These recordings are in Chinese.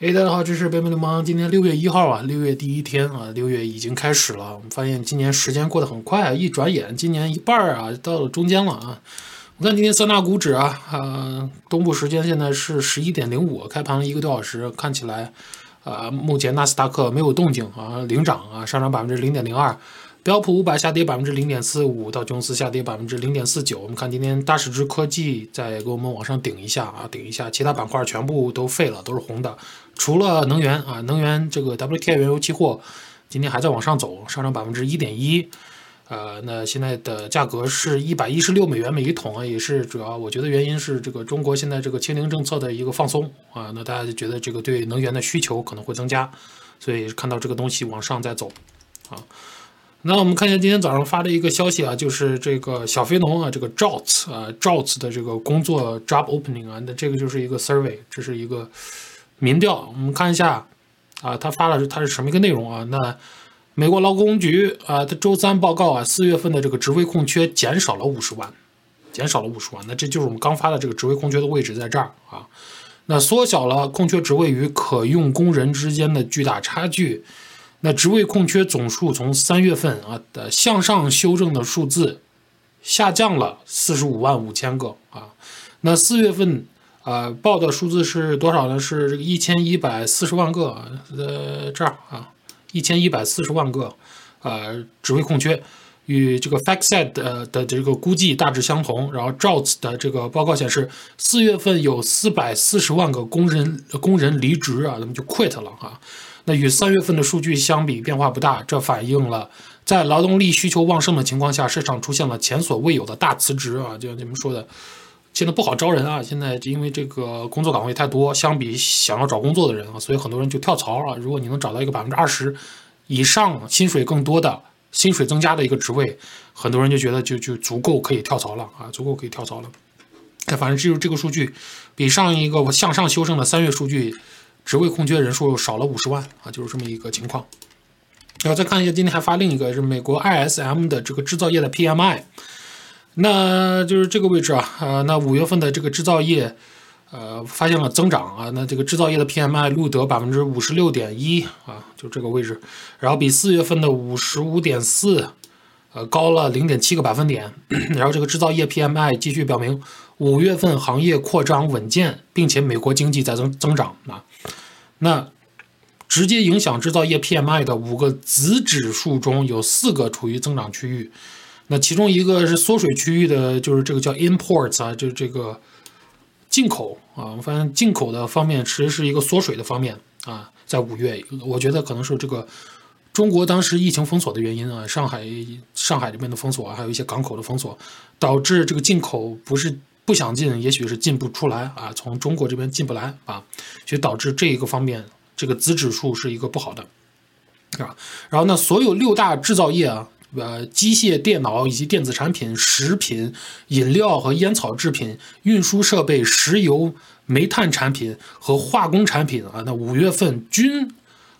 哎，大家好，这是北美流氓。今天六月一号啊，六月第一天啊，六月已经开始了。我们发现今年时间过得很快啊，一转眼今年一半儿啊到了中间了啊。我看今天三大股指啊，啊，东部时间现在是十一点零五，开盘了一个多小时，看起来啊，目前纳斯达克没有动静啊，领涨啊，上涨百分之零点零二。标普五百下跌百分之零点四五，道琼斯下跌百分之零点四九。我们看今天大市值科技在给我们往上顶一下啊，顶一下，其他板块全部都废了，都是红的，除了能源啊，能源这个 WTI 原油期货今天还在往上走，上涨百分之一点一。呃，那现在的价格是一百一十六美元每一桶啊，也是主要，我觉得原因是这个中国现在这个清零政策的一个放松啊，那大家就觉得这个对能源的需求可能会增加，所以看到这个东西往上在走啊。那我们看一下今天早上发的一个消息啊，就是这个小非农啊，这个 Jobs 啊，Jobs 的这个工作 Job Opening 啊，那这个就是一个 Survey，这是一个民调。我们看一下啊，他发了他是什么一个内容啊？那美国劳工局啊，他周三报告啊，四月份的这个职位空缺减少了五十万，减少了五十万。那这就是我们刚发的这个职位空缺的位置在这儿啊，那缩小了空缺职位与可用工人之间的巨大差距。那职位空缺总数从三月份啊的向上修正的数字下降了四十五万五千个啊，那四月份啊报的数字是多少呢？是一千一百四十万个，呃这儿啊一千一百四十万个呃职位空缺，与这个 FactSet 的的这个估计大致相同。然后 Jobs 的这个报告显示，四月份有四百四十万个工人工人离职啊，那么就 quit 了啊。那与三月份的数据相比变化不大，这反映了在劳动力需求旺盛的情况下，市场出现了前所未有的大辞职啊！就像你们说的，现在不好招人啊！现在因为这个工作岗位太多，相比想要找工作的人啊，所以很多人就跳槽啊。如果你能找到一个百分之二十以上薪水更多的、薪水增加的一个职位，很多人就觉得就就足够可以跳槽了啊，足够可以跳槽了。反正就是这个数据比上一个向上修正的三月数据。职位空缺人数少了五十万啊，就是这么一个情况。然后再看一下，今天还发另一个是美国 ISM 的这个制造业的 PMI，那就是这个位置啊，呃，那五月份的这个制造业，呃，发现了增长啊，那这个制造业的 PMI 录得百分之五十六点一啊，就这个位置，然后比四月份的五十五点四，呃，高了零点七个百分点。然后这个制造业 PMI 继续表明。五月份行业扩张稳健，并且美国经济在增增长啊。那直接影响制造业 PMI 的五个子指数中有四个处于增长区域。那其中一个是缩水区域的，就是这个叫 imports 啊，就这个进口啊。我发现进口的方面其实是一个缩水的方面啊。在五月，我觉得可能是这个中国当时疫情封锁的原因啊，上海上海这边的封锁，还有一些港口的封锁，导致这个进口不是。不想进，也许是进不出来啊，从中国这边进不来啊，所以导致这一个方面，这个子指数是一个不好的，啊。然后呢，所有六大制造业啊，呃，机械、电脑以及电子产品、食品、饮料和烟草制品、运输设备、石油、煤炭产品和化工产品啊，那五月份均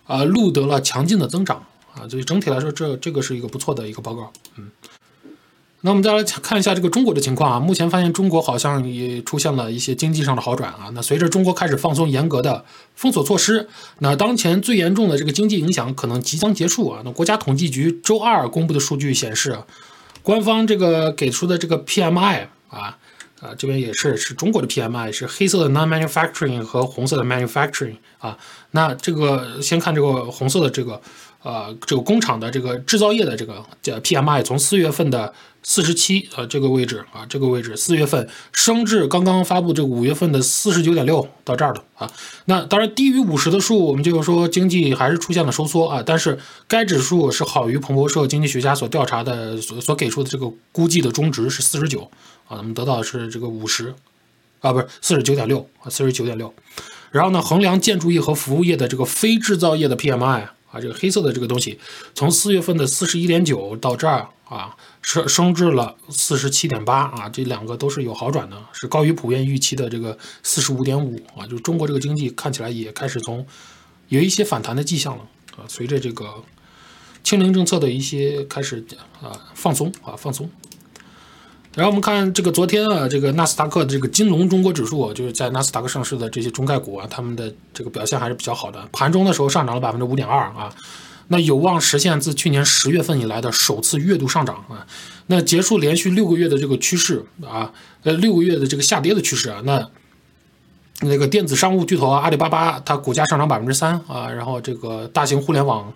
啊录得了强劲的增长啊，所以整体来说，这这个是一个不错的一个报告，嗯。那我们再来看一下这个中国的情况啊，目前发现中国好像也出现了一些经济上的好转啊。那随着中国开始放松严格的封锁措施，那当前最严重的这个经济影响可能即将结束啊。那国家统计局周二公布的数据显示，官方这个给出的这个 PMI 啊啊这边也是是中国的 PMI 是黑色的 non-manufacturing 和红色的 manufacturing 啊。那这个先看这个红色的这个。呃，这个工厂的这个制造业的这个叫 PMI，从四月份的四十七，啊，这个位置啊，这个位置四月份升至刚刚发布这五月份的四十九点六，到这儿了啊。那当然低于五十的数，我们就是说经济还是出现了收缩啊。但是该指数是好于彭博社经济学家所调查的所所给出的这个估计的中值是四十九啊，我们得到的是这个五十啊，不是四十九点六啊，四十九点六。然后呢，衡量建筑业和服务业的这个非制造业的 PMI。啊，这个黑色的这个东西，从四月份的四十一点九到这儿啊，升升至了四十七点八啊，这两个都是有好转的，是高于普遍预期的这个四十五点五啊，就是中国这个经济看起来也开始从有一些反弹的迹象了啊，随着这个清零政策的一些开始啊放松啊放松。然后我们看这个昨天啊，这个纳斯达克的这个金龙中国指数，就是在纳斯达克上市的这些中概股啊，他们的这个表现还是比较好的。盘中的时候上涨了百分之五点二啊，那有望实现自去年十月份以来的首次月度上涨啊。那结束连续六个月的这个趋势啊，呃，六个月的这个下跌的趋势啊，那那个电子商务巨头啊，阿里巴巴它股价上涨百分之三啊，然后这个大型互联网。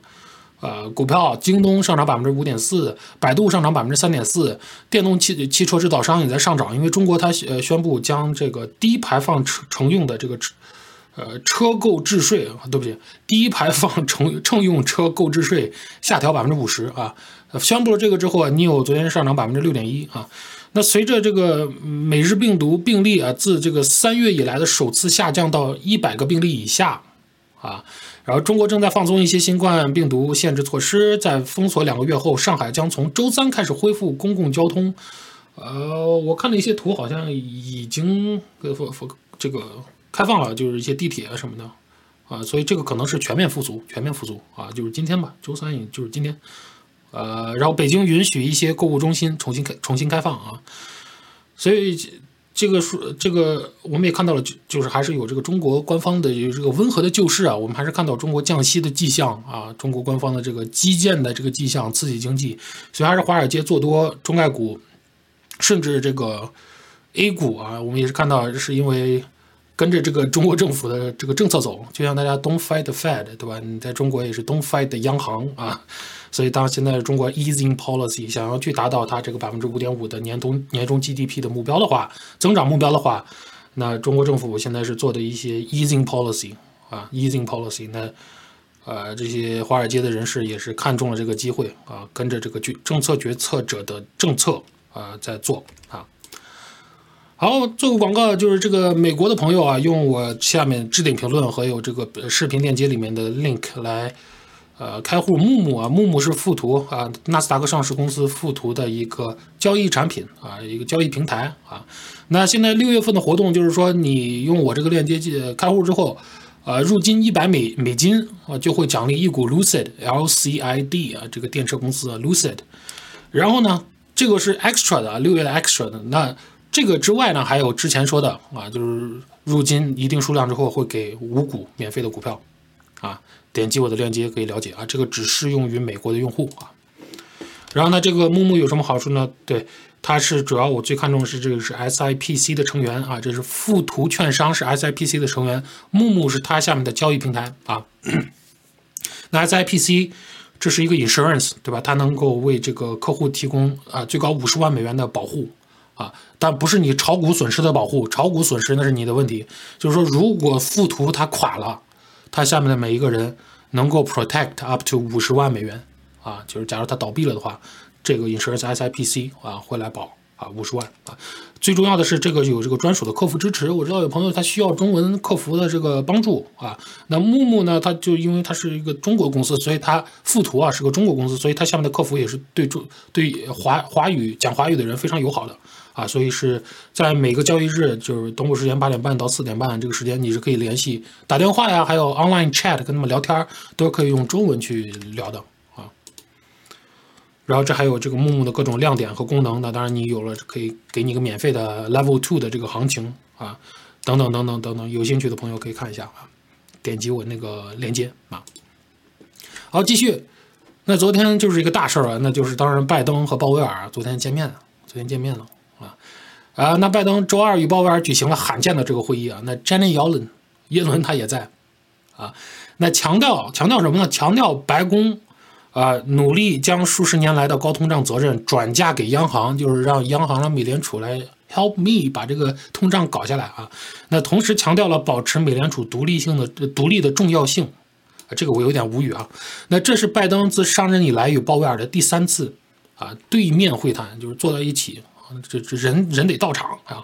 呃，股票京东上涨百分之五点四，百度上涨百分之三点四，电动汽汽车制造商也在上涨，因为中国它呃宣布将这个低排放乘乘用的这个车呃车购置税啊，对不起，低排放乘乘用车购置税下调百分之五十啊，宣布了这个之后啊你有昨天上涨百分之六点一啊，那随着这个每日病毒病例啊自这个三月以来的首次下降到一百个病例以下啊。然后，中国正在放松一些新冠病毒限制措施，在封锁两个月后，上海将从周三开始恢复公共交通。呃，我看了一些图，好像已经呃这个开放了，就是一些地铁啊什么的啊，所以这个可能是全面复苏，全面复苏啊，就是今天吧，周三也就是今天。呃，然后北京允许一些购物中心重新开重新开放啊，所以。这个说，这个我们也看到了，就就是还是有这个中国官方的有这个温和的救市啊，我们还是看到中国降息的迹象啊，中国官方的这个基建的这个迹象刺激经济，所以还是华尔街做多中概股，甚至这个 A 股啊，我们也是看到是因为跟着这个中国政府的这个政策走，就像大家 Don't fight the Fed，对吧？你在中国也是 Don't fight the 央行啊。所以，当现在中国 easing policy 想要去达到它这个百分之五点五的年中年中 GDP 的目标的话，增长目标的话，那中国政府现在是做的一些 easing policy 啊，easing policy，那呃，这些华尔街的人士也是看中了这个机会啊，跟着这个决政策决策者的政策啊在做啊。好，做个广告，就是这个美国的朋友啊，用我下面置顶评论和有这个视频链接里面的 link 来。呃，开户木木啊，木木是富途啊，纳斯达克上市公司富途的一个交易产品啊，一个交易平台啊。那现在六月份的活动就是说，你用我这个链接进开户之后，呃，入金一百美美金啊，就会奖励一股 Lucid L C I D 啊，这个电车公司 Lucid。然后呢，这个是 extra 的啊，六月的 extra 的。那这个之外呢，还有之前说的啊，就是入金一定数量之后会给五股免费的股票啊。点击我的链接可以了解啊，这个只适用于美国的用户啊。然后呢，这个木木有什么好处呢？对，它是主要我最看重的是这个是 SIPC 的成员啊，这是富途券商是 SIPC 的成员，木木是它下面的交易平台啊。那 SIPC 这是一个 insurance 对吧？它能够为这个客户提供啊最高五十万美元的保护啊，但不是你炒股损失的保护，炒股损失那是你的问题。就是说，如果富途它垮了。它下面的每一个人能够 protect up to 五十万美元啊，就是假如它倒闭了的话，这个 insurance SIPC 啊会来保啊五十万啊。最重要的是这个有这个专属的客服支持，我知道有朋友他需要中文客服的这个帮助啊。那木木呢，他就因为他是一个中国公司，所以他富途啊是个中国公司，所以他下面的客服也是对中对华华语讲华语的人非常友好的。啊，所以是在每个交易日，就是东部时间八点半到四点半这个时间，你是可以联系打电话呀，还有 online chat 跟他们聊天，都可以用中文去聊的啊。然后这还有这个木木的各种亮点和功能，那当然你有了可以给你一个免费的 level two 的这个行情啊，等等等等等等，有兴趣的朋友可以看一下啊，点击我那个链接啊。好，继续，那昨天就是一个大事儿啊，那就是当然拜登和鲍威尔昨天见面了，昨天见面了。啊，那拜登周二与鲍威尔举行了罕见的这个会议啊，那 Janet Yellen 耶伦他也在，啊，那强调强调什么呢？强调白宫啊努力将数十年来的高通胀责任转嫁给央行，就是让央行让美联储来 help me 把这个通胀搞下来啊。那同时强调了保持美联储独立性的独立的重要性，啊这个我有点无语啊。那这是拜登自上任以来与鲍威尔的第三次啊对面会谈，就是坐在一起。这这人人得到场啊！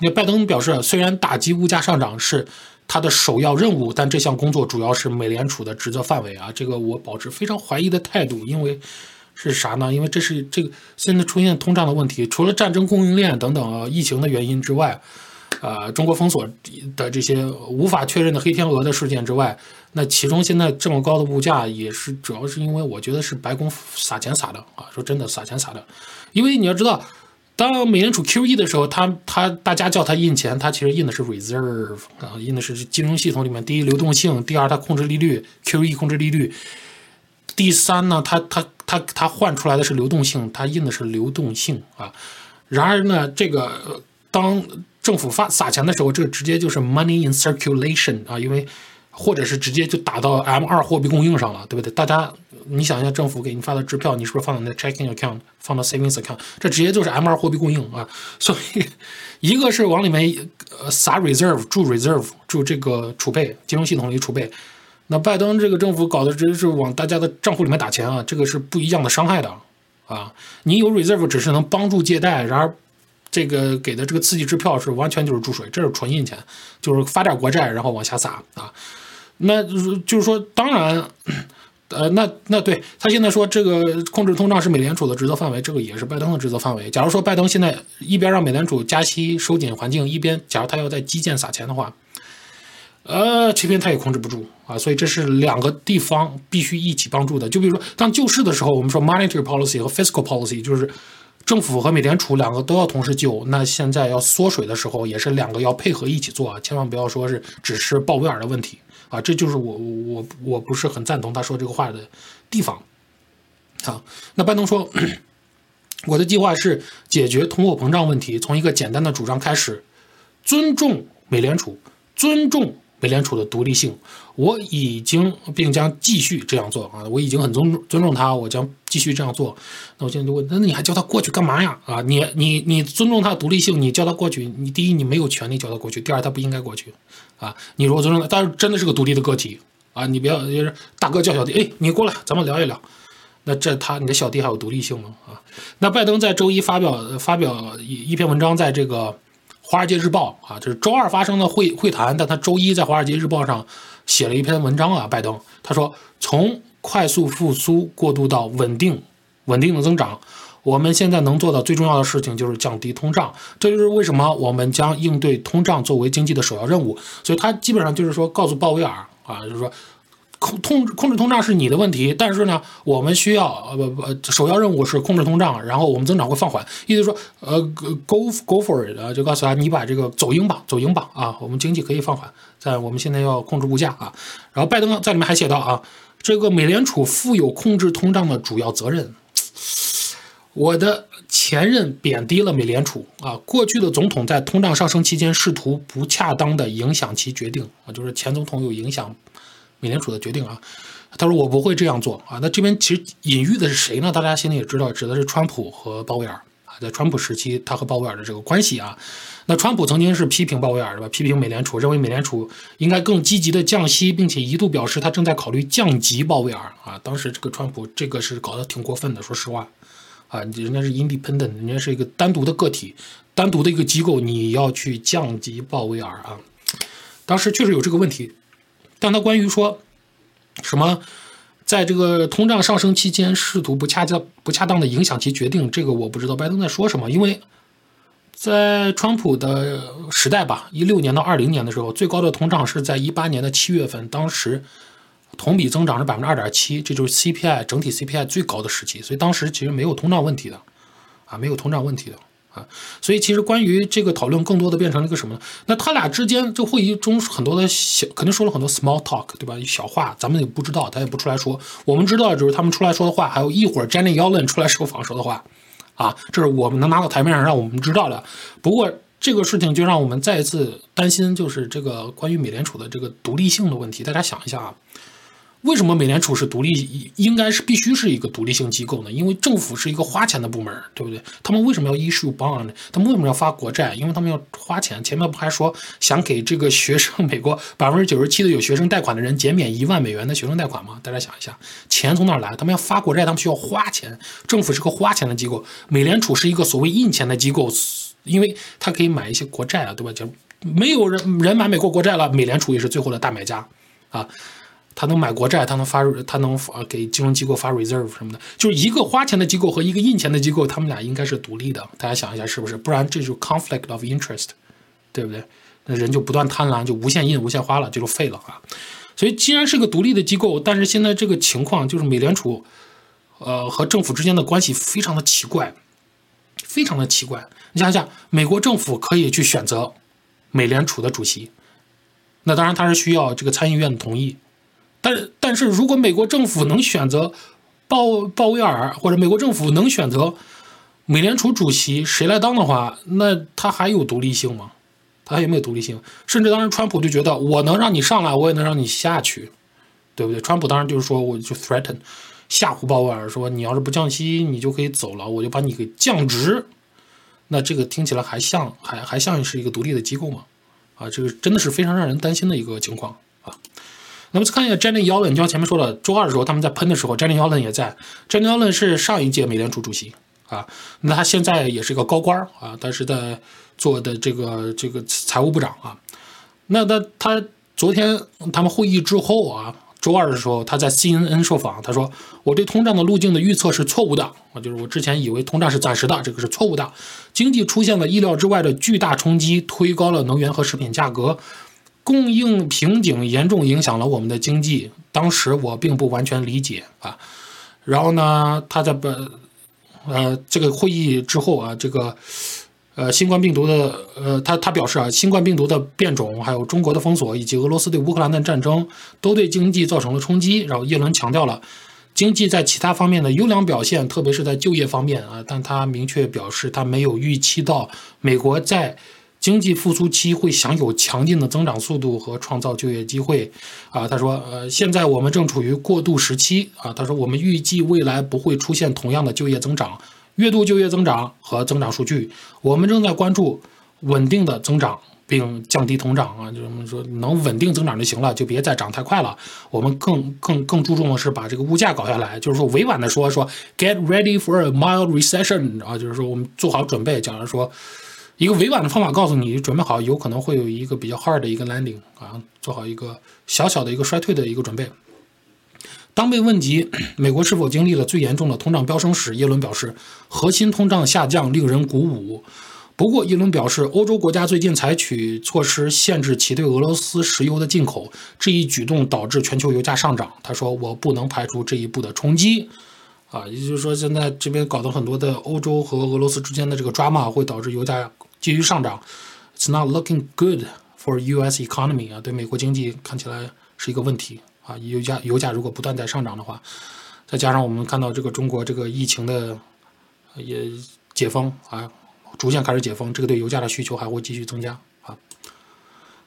那拜登表示，虽然打击物价上涨是他的首要任务，但这项工作主要是美联储的职责范围啊。这个我保持非常怀疑的态度，因为是啥呢？因为这是这个现在出现通胀的问题，除了战争、供应链等等啊疫情的原因之外，呃，中国封锁的这些无法确认的黑天鹅的事件之外，那其中现在这么高的物价也是主要是因为我觉得是白宫撒钱撒的啊，说真的撒钱撒的。因为你要知道，当美联储 QE 的时候，它它大家叫它印钱，它其实印的是 reserve 啊，印的是金融系统里面第一流动性，第二它控制利率，QE 控制利率，第三呢，它它它它换出来的是流动性，它印的是流动性啊。然而呢，这个当政府发撒钱的时候，这个直接就是 money in circulation 啊，因为或者是直接就打到 M 二货币供应上了，对不对？大家。你想一下，政府给你发的支票，你是不是放到那 checking account，放到 savings account？这直接就是 M 二货币供应啊！所以，一个是往里面呃撒 reserve，注 reserve，注这个储备，金融系统里储备。那拜登这个政府搞的直接是往大家的账户里面打钱啊！这个是不一样的伤害的啊！你有 reserve 只是能帮助借贷，然而这个给的这个刺激支票是完全就是注水，这是纯印钱，就是发点国债然后往下撒啊！那就是说，当然。呃，那那对他现在说这个控制通胀是美联储的职责范围，这个也是拜登的职责范围。假如说拜登现在一边让美联储加息收紧环境，一边假如他要在基建撒钱的话，呃，这边他也控制不住啊。所以这是两个地方必须一起帮助的。就比如说当救市的时候，我们说 monetary policy 和 fiscal policy，就是政府和美联储两个都要同时救。那现在要缩水的时候，也是两个要配合一起做啊，千万不要说是只是鲍威尔的问题。啊，这就是我我我不是很赞同他说这个话的地方。啊，那拜登说，我的计划是解决通货膨胀问题，从一个简单的主张开始，尊重美联储，尊重美联储的独立性。我已经并将继续这样做啊，我已经很尊尊重他，我将继续这样做。那我现在就问，那你还叫他过去干嘛呀？啊，你你你尊重他的独立性，你叫他过去，你第一你没有权利叫他过去，第二他不应该过去。啊，你如果尊重他，但是真的是个独立的个体啊！你不要就是大哥叫小弟，哎，你过来，咱们聊一聊。那这他你的小弟还有独立性吗？啊？那拜登在周一发表发表一一篇文章，在这个《华尔街日报》啊，就是周二发生的会会谈，但他周一在《华尔街日报》上写了一篇文章啊。拜登他说，从快速复苏过渡到稳定稳定的增长。我们现在能做的最重要的事情就是降低通胀，这就是为什么我们将应对通胀作为经济的首要任务。所以，他基本上就是说，告诉鲍威尔啊，就是说，控控制控制通胀是你的问题，但是呢，我们需要呃不不，首要任务是控制通胀，然后我们增长会放缓。意思说，呃，go go for it，就告诉他，你把这个走鹰吧，走鹰吧啊，我们经济可以放缓，在我们现在要控制物价啊。然后，拜登在里面还写到啊，这个美联储负有控制通胀的主要责任。我的前任贬低了美联储啊，过去的总统在通胀上升期间试图不恰当的影响其决定啊，就是前总统有影响美联储的决定啊。他说我不会这样做啊。那这边其实隐喻的是谁呢？大家心里也知道，指的是川普和鲍威尔啊。在川普时期，他和鲍威尔的这个关系啊，那川普曾经是批评鲍威尔的吧，批评美联储，认为美联储应该更积极的降息，并且一度表示他正在考虑降级鲍威尔啊。当时这个川普这个是搞得挺过分的，说实话。啊，人家是 independent，人家是一个单独的个体，单独的一个机构，你要去降级鲍威尔啊？当时确实有这个问题，但他关于说什么，在这个通胀上升期间试图不恰当、不恰当的影响其决定，这个我不知道拜登在说什么，因为在川普的时代吧，一六年到二零年的时候，最高的通胀是在一八年的七月份，当时。同比增长是百分之二点七，这就是 CPI 整体 CPI 最高的时期，所以当时其实没有通胀问题的，啊，没有通胀问题的啊，所以其实关于这个讨论更多的变成了一个什么呢？那他俩之间这会议中很多的小，肯定说了很多 small talk，对吧？小话咱们也不知道，他也不出来说。我们知道就是他们出来说的话，还有一会儿 Jenny Yellen 出来受访说的话，啊，这是我们能拿到台面上让我们知道的。不过这个事情就让我们再一次担心，就是这个关于美联储的这个独立性的问题。大家想一下啊。为什么美联储是独立，应该是必须是一个独立性机构呢？因为政府是一个花钱的部门，对不对？他们为什么要 issue bond？他们为什么要发国债？因为他们要花钱。前面不还说想给这个学生，美国 百分之九十七的有学生贷款的人减免一万美元的学生贷款吗？大家想一下，钱从哪来？他们要发国债，他们需要花钱。政府是个花钱的机构，美联储是一个所谓印钱的机构，因为它可以买一些国债啊，对吧？就没有人人买美国国债了，美联储也是最后的大买家啊。他能买国债，他能发，他能发给金融机构发 reserve 什么的，就是一个花钱的机构和一个印钱的机构，他们俩应该是独立的。大家想一下，是不是？不然这就 conflict of interest，对不对？那人就不断贪婪，就无限印、无限花了，这就废了啊。所以，既然是个独立的机构，但是现在这个情况就是美联储，呃，和政府之间的关系非常的奇怪。非常的奇怪。你想想，美国政府可以去选择美联储的主席，那当然他是需要这个参议院的同意。但但是如果美国政府能选择鲍鲍威尔，或者美国政府能选择美联储主席谁来当的话，那他还有独立性吗？他还有没有独立性？甚至当时川普就觉得，我能让你上来，我也能让你下去，对不对？川普当然就是说，我就 threaten 吓唬鲍威尔说，你要是不降息，你就可以走了，我就把你给降职。那这个听起来还像还还像是一个独立的机构吗？啊，这个真的是非常让人担心的一个情况。那么再看一下 Janet Yellen，就像前面说的，周二的时候他们在喷的时候，Janet Yellen 也在。Janet Yellen 是上一届美联储主席啊，那他现在也是一个高官啊，但是在做的这个这个财务部长啊。那他他昨天他们会议之后啊。周二的时候，他在 CNN 受访，他说：“我对通胀的路径的预测是错误的，啊，就是我之前以为通胀是暂时的，这个是错误的。经济出现了意料之外的巨大冲击，推高了能源和食品价格，供应瓶颈严重影响了我们的经济。当时我并不完全理解啊。然后呢，他在本呃这个会议之后啊，这个。”呃，新冠病毒的，呃，他他表示啊，新冠病毒的变种，还有中国的封锁，以及俄罗斯对乌克兰的战争，都对经济造成了冲击。然后耶伦强调了经济在其他方面的优良表现，特别是在就业方面啊，但他明确表示他没有预期到美国在经济复苏期会享有强劲的增长速度和创造就业机会啊。他说，呃，现在我们正处于过渡时期啊。他说，我们预计未来不会出现同样的就业增长。月度就业增长和增长数据，我们正在关注稳定的增长并降低通胀啊，就是说能稳定增长就行了，就别再涨太快了。我们更更更注重的是把这个物价搞下来，就是说委婉的说说 get ready for a mild recession 啊，就是说我们做好准备。假如说一个委婉的方法告诉你，准备好有可能会有一个比较 hard 的一个 landing 啊，做好一个小小的一个衰退的一个准备。当被问及美国是否经历了最严重的通胀飙升时，耶伦表示，核心通胀下降令人鼓舞。不过，耶伦表示，欧洲国家最近采取措施限制其对俄罗斯石油的进口，这一举动导致全球油价上涨。他说：“我不能排除这一步的冲击。”啊，也就是说，现在这边搞的很多的欧洲和俄罗斯之间的这个抓马，会导致油价继续上涨。It's not looking good for U.S. economy 啊，对美国经济看起来是一个问题。啊，油价油价如果不断在上涨的话，再加上我们看到这个中国这个疫情的也解封啊，逐渐开始解封，这个对油价的需求还会继续增加啊。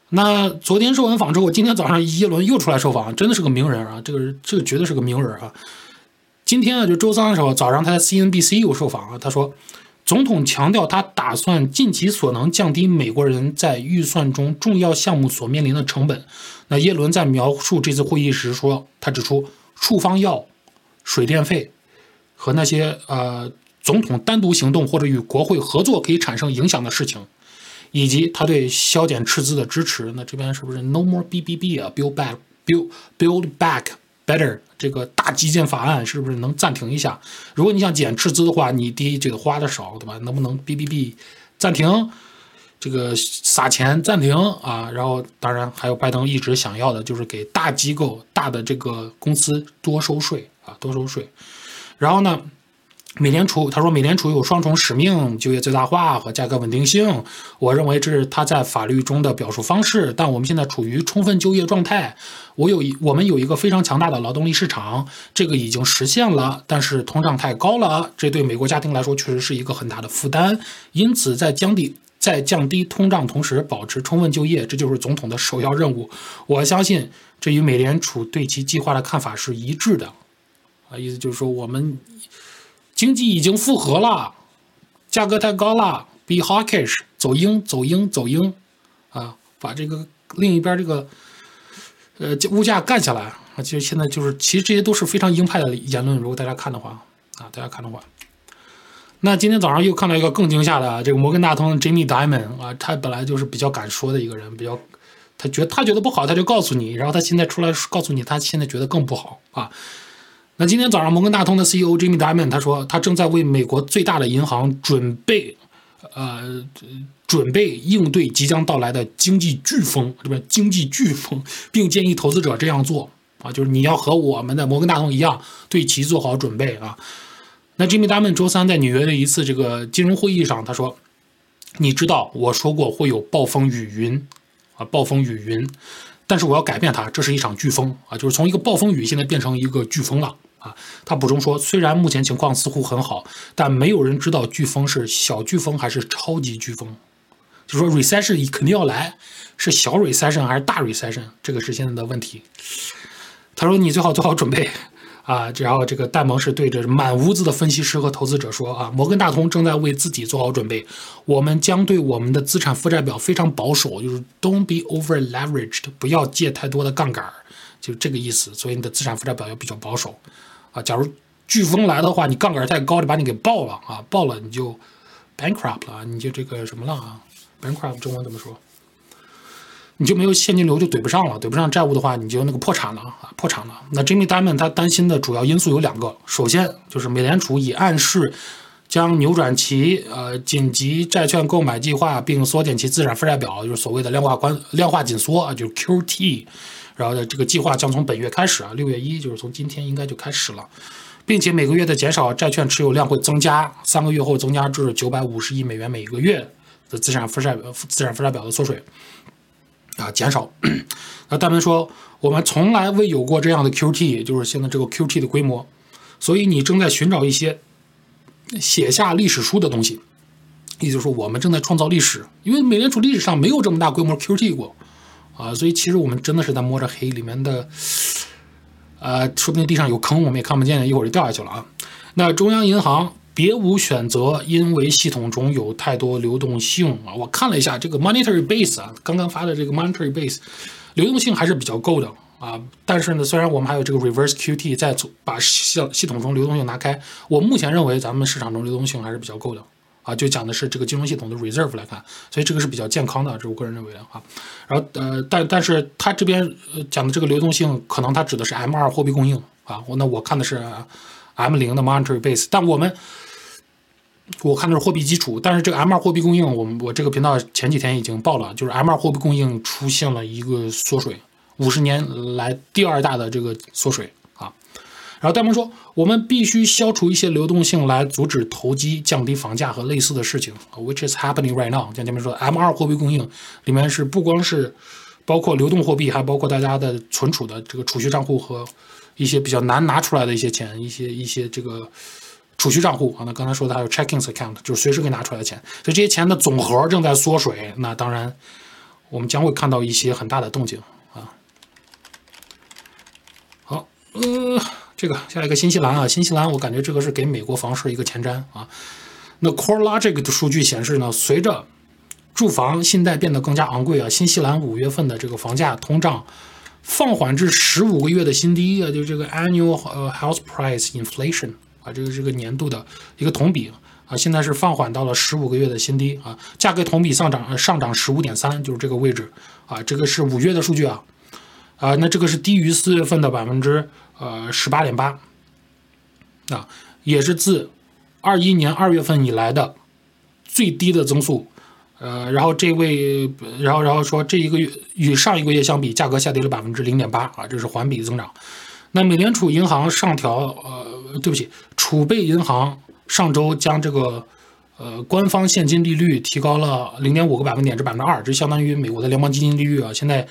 那昨天受完访之后，今天早上耶伦又出来受访，真的是个名人啊，这个这个绝对是个名人啊。今天啊，就周三的时候早上他在 CNBC 又受访啊，他说。总统强调，他打算尽其所能降低美国人在预算中重要项目所面临的成本。那耶伦在描述这次会议时说，他指出处方药、水电费和那些呃总统单独行动或者与国会合作可以产生影响的事情，以及他对削减赤字的支持。那这边是不是 No more BBB 啊？Build back, build build back better。这个大基建法案是不是能暂停一下？如果你想减赤字的话，你第一就得花的少，对吧？能不能 B B B 暂停这个撒钱暂停啊？然后当然还有拜登一直想要的就是给大机构、大的这个公司多收税啊，多收税。然后呢？美联储他说，美联储有双重使命：就业最大化和价格稳定性。我认为这是他在法律中的表述方式。但我们现在处于充分就业状态。我有一，我们有一个非常强大的劳动力市场，这个已经实现了。但是通胀太高了，这对美国家庭来说确实是一个很大的负担。因此，在降低在降低通胀同时保持充分就业，这就是总统的首要任务。我相信这与美联储对其计划的看法是一致的。啊，意思就是说我们。经济已经复合了，价格太高了，be hawkish，走鹰，走鹰，走鹰，啊，把这个另一边这个，呃，物价干下来啊，其实现在就是，其实这些都是非常鹰派的言论。如果大家看的话，啊，大家看的话，那今天早上又看到一个更惊吓的，这个摩根大通 Jamie Diamond 啊，他本来就是比较敢说的一个人，比较，他觉他觉得不好，他就告诉你，然后他现在出来告诉你，他现在觉得更不好啊。那今天早上，摩根大通的 CEO Jimmy Diamond 他说，他正在为美国最大的银行准备，呃，准备应对即将到来的经济飓风，是不是经济飓风，并建议投资者这样做。啊，就是你要和我们的摩根大通一样，对其做好准备啊。那 Jimmy Diamond 周三在纽约的一次这个金融会议上，他说：“你知道我说过会有暴风雨云啊，暴风雨云，但是我要改变它，这是一场飓风。啊，就是从一个暴风雨现在变成一个飓风了。啊。”他补充说：“虽然目前情况似乎很好，但没有人知道飓风是小飓风还是超级飓风。就说 recession 肯定要来，是小 recession 还是大 recession，这个是现在的问题。”他说：“你最好做好准备。”啊，然后这个戴蒙是对着满屋子的分析师和投资者说：“啊，摩根大通正在为自己做好准备，我们将对我们的资产负债表非常保守，就是 don't be over leveraged，不要借太多的杠杆，就这个意思。所以你的资产负债表要比较保守。啊，假如飓风来的话，你杠杆太高，就把你给爆了啊，爆了你就 bankrupt 了，你就这个什么了啊？bankrupt 中文怎么说？”你就没有现金流，就怼不上了，怼不上债务的话，你就那个破产了啊，破产了。那 Jimmy Diamond 他担心的主要因素有两个，首先就是美联储已暗示将扭转其呃紧急债券购买计划，并缩减其资产负债表，就是所谓的量化宽量化紧缩啊，就是 QT。然后呢，这个计划将从本月开始啊，六月一就是从今天应该就开始了，并且每个月的减少债券持有量会增加，三个月后增加至九百五十亿美元每个月的资产负债资产负债表的缩水。啊，减少。那戴蒙说，我们从来未有过这样的 QT，也就是现在这个 QT 的规模。所以你正在寻找一些写下历史书的东西，也就是说，我们正在创造历史。因为美联储历史上没有这么大规模 QT 过啊，所以其实我们真的是在摸着黑，里面的呃，说不定地上有坑，我们也看不见，一会儿就掉下去了啊。那中央银行。别无选择，因为系统中有太多流动性啊！我看了一下这个 monetary base 啊，刚刚发的这个 monetary base，流动性还是比较够的啊。但是呢，虽然我们还有这个 reverse QT 在把系系统中流动性拿开，我目前认为咱们市场中流动性还是比较够的啊。就讲的是这个金融系统的 reserve 来看，所以这个是比较健康的，这我个人认为的啊。然后呃，但但是它这边呃讲的这个流动性，可能它指的是 M 二货币供应啊。我那我看的是 M 零的 monetary base，但我们。我看的是货币基础，但是这个 M2 货币供应，我们我这个频道前几天已经报了，就是 M2 货币供应出现了一个缩水，五十年来第二大的这个缩水。然后戴蒙说，我们必须消除一些流动性来阻止投机、降低房价和类似的事情，which is happening right now。像前面说，M2 货币供应里面是不光是包括流动货币，还包括大家的存储的这个储蓄账户和一些比较难拿出来的一些钱，一些一些这个。储蓄账户啊，那刚才说的还有 checking account，就是随时可以拿出来的钱，所以这些钱的总和正在缩水。那当然，我们将会看到一些很大的动静啊。好，呃，这个下一个新西兰啊，新西兰我感觉这个是给美国房市一个前瞻啊。那 CoreLogic 的数据显示呢，随着住房信贷变得更加昂贵啊，新西兰五月份的这个房价通胀放缓至十五个月的新低啊，就这个 annual 呃 house price inflation。啊，这个这个年度的一个同比啊，现在是放缓到了十五个月的新低啊，价格同比上涨上涨十五点三，就是这个位置啊，这个是五月的数据啊，啊，那这个是低于四月份的百分之呃十八点八啊，也是自二一年二月份以来的最低的增速，呃，然后这位，然后然后说这一个月与上一个月相比，价格下跌了百分之零点八啊，这是环比增长。那美联储银行上调呃。对不起，储备银行上周将这个呃官方现金利率提高了零点五个百分点至百分之二，这相当于美国的联邦基金利率啊。现在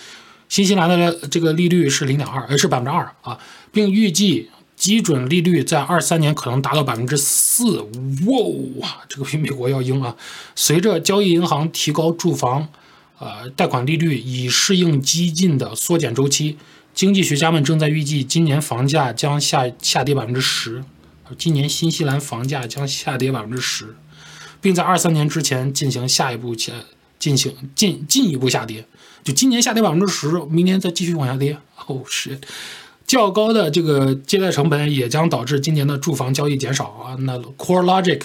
新西兰的这个利率是零点二，呃是百分之二啊，并预计基准利率在二三年可能达到百分之四。哇，这个比美国要硬啊！随着交易银行提高住房呃贷款利率，以适应激进的缩减周期。经济学家们正在预计，今年房价将下下跌百分之十，今年新西兰房价将下跌百分之十，并在二三年之前进行下一步前进行进进一步下跌。就今年下跌百分之十，明年再继续往下跌。哦，是较高的这个借贷成本也将导致今年的住房交易减少啊。那 Core Logic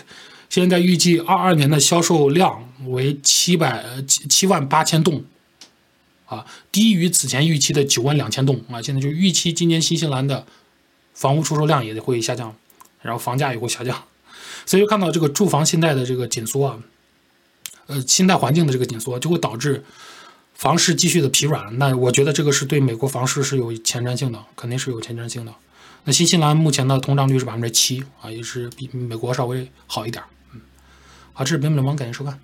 现在预计二二年的销售量为七百七七万八千栋。啊，低于此前预期的九万两千栋啊！现在就预期今年新西兰的房屋出售量也会下降，然后房价也会下降，所以就看到这个住房信贷的这个紧缩啊，呃，信贷环境的这个紧缩，就会导致房市继续的疲软。那我觉得这个是对美国房市是有前瞻性的，肯定是有前瞻性的。那新西兰目前的通胀率是百分之七啊，也是比美国稍微好一点。嗯，好，这是本美联邦，感谢收看。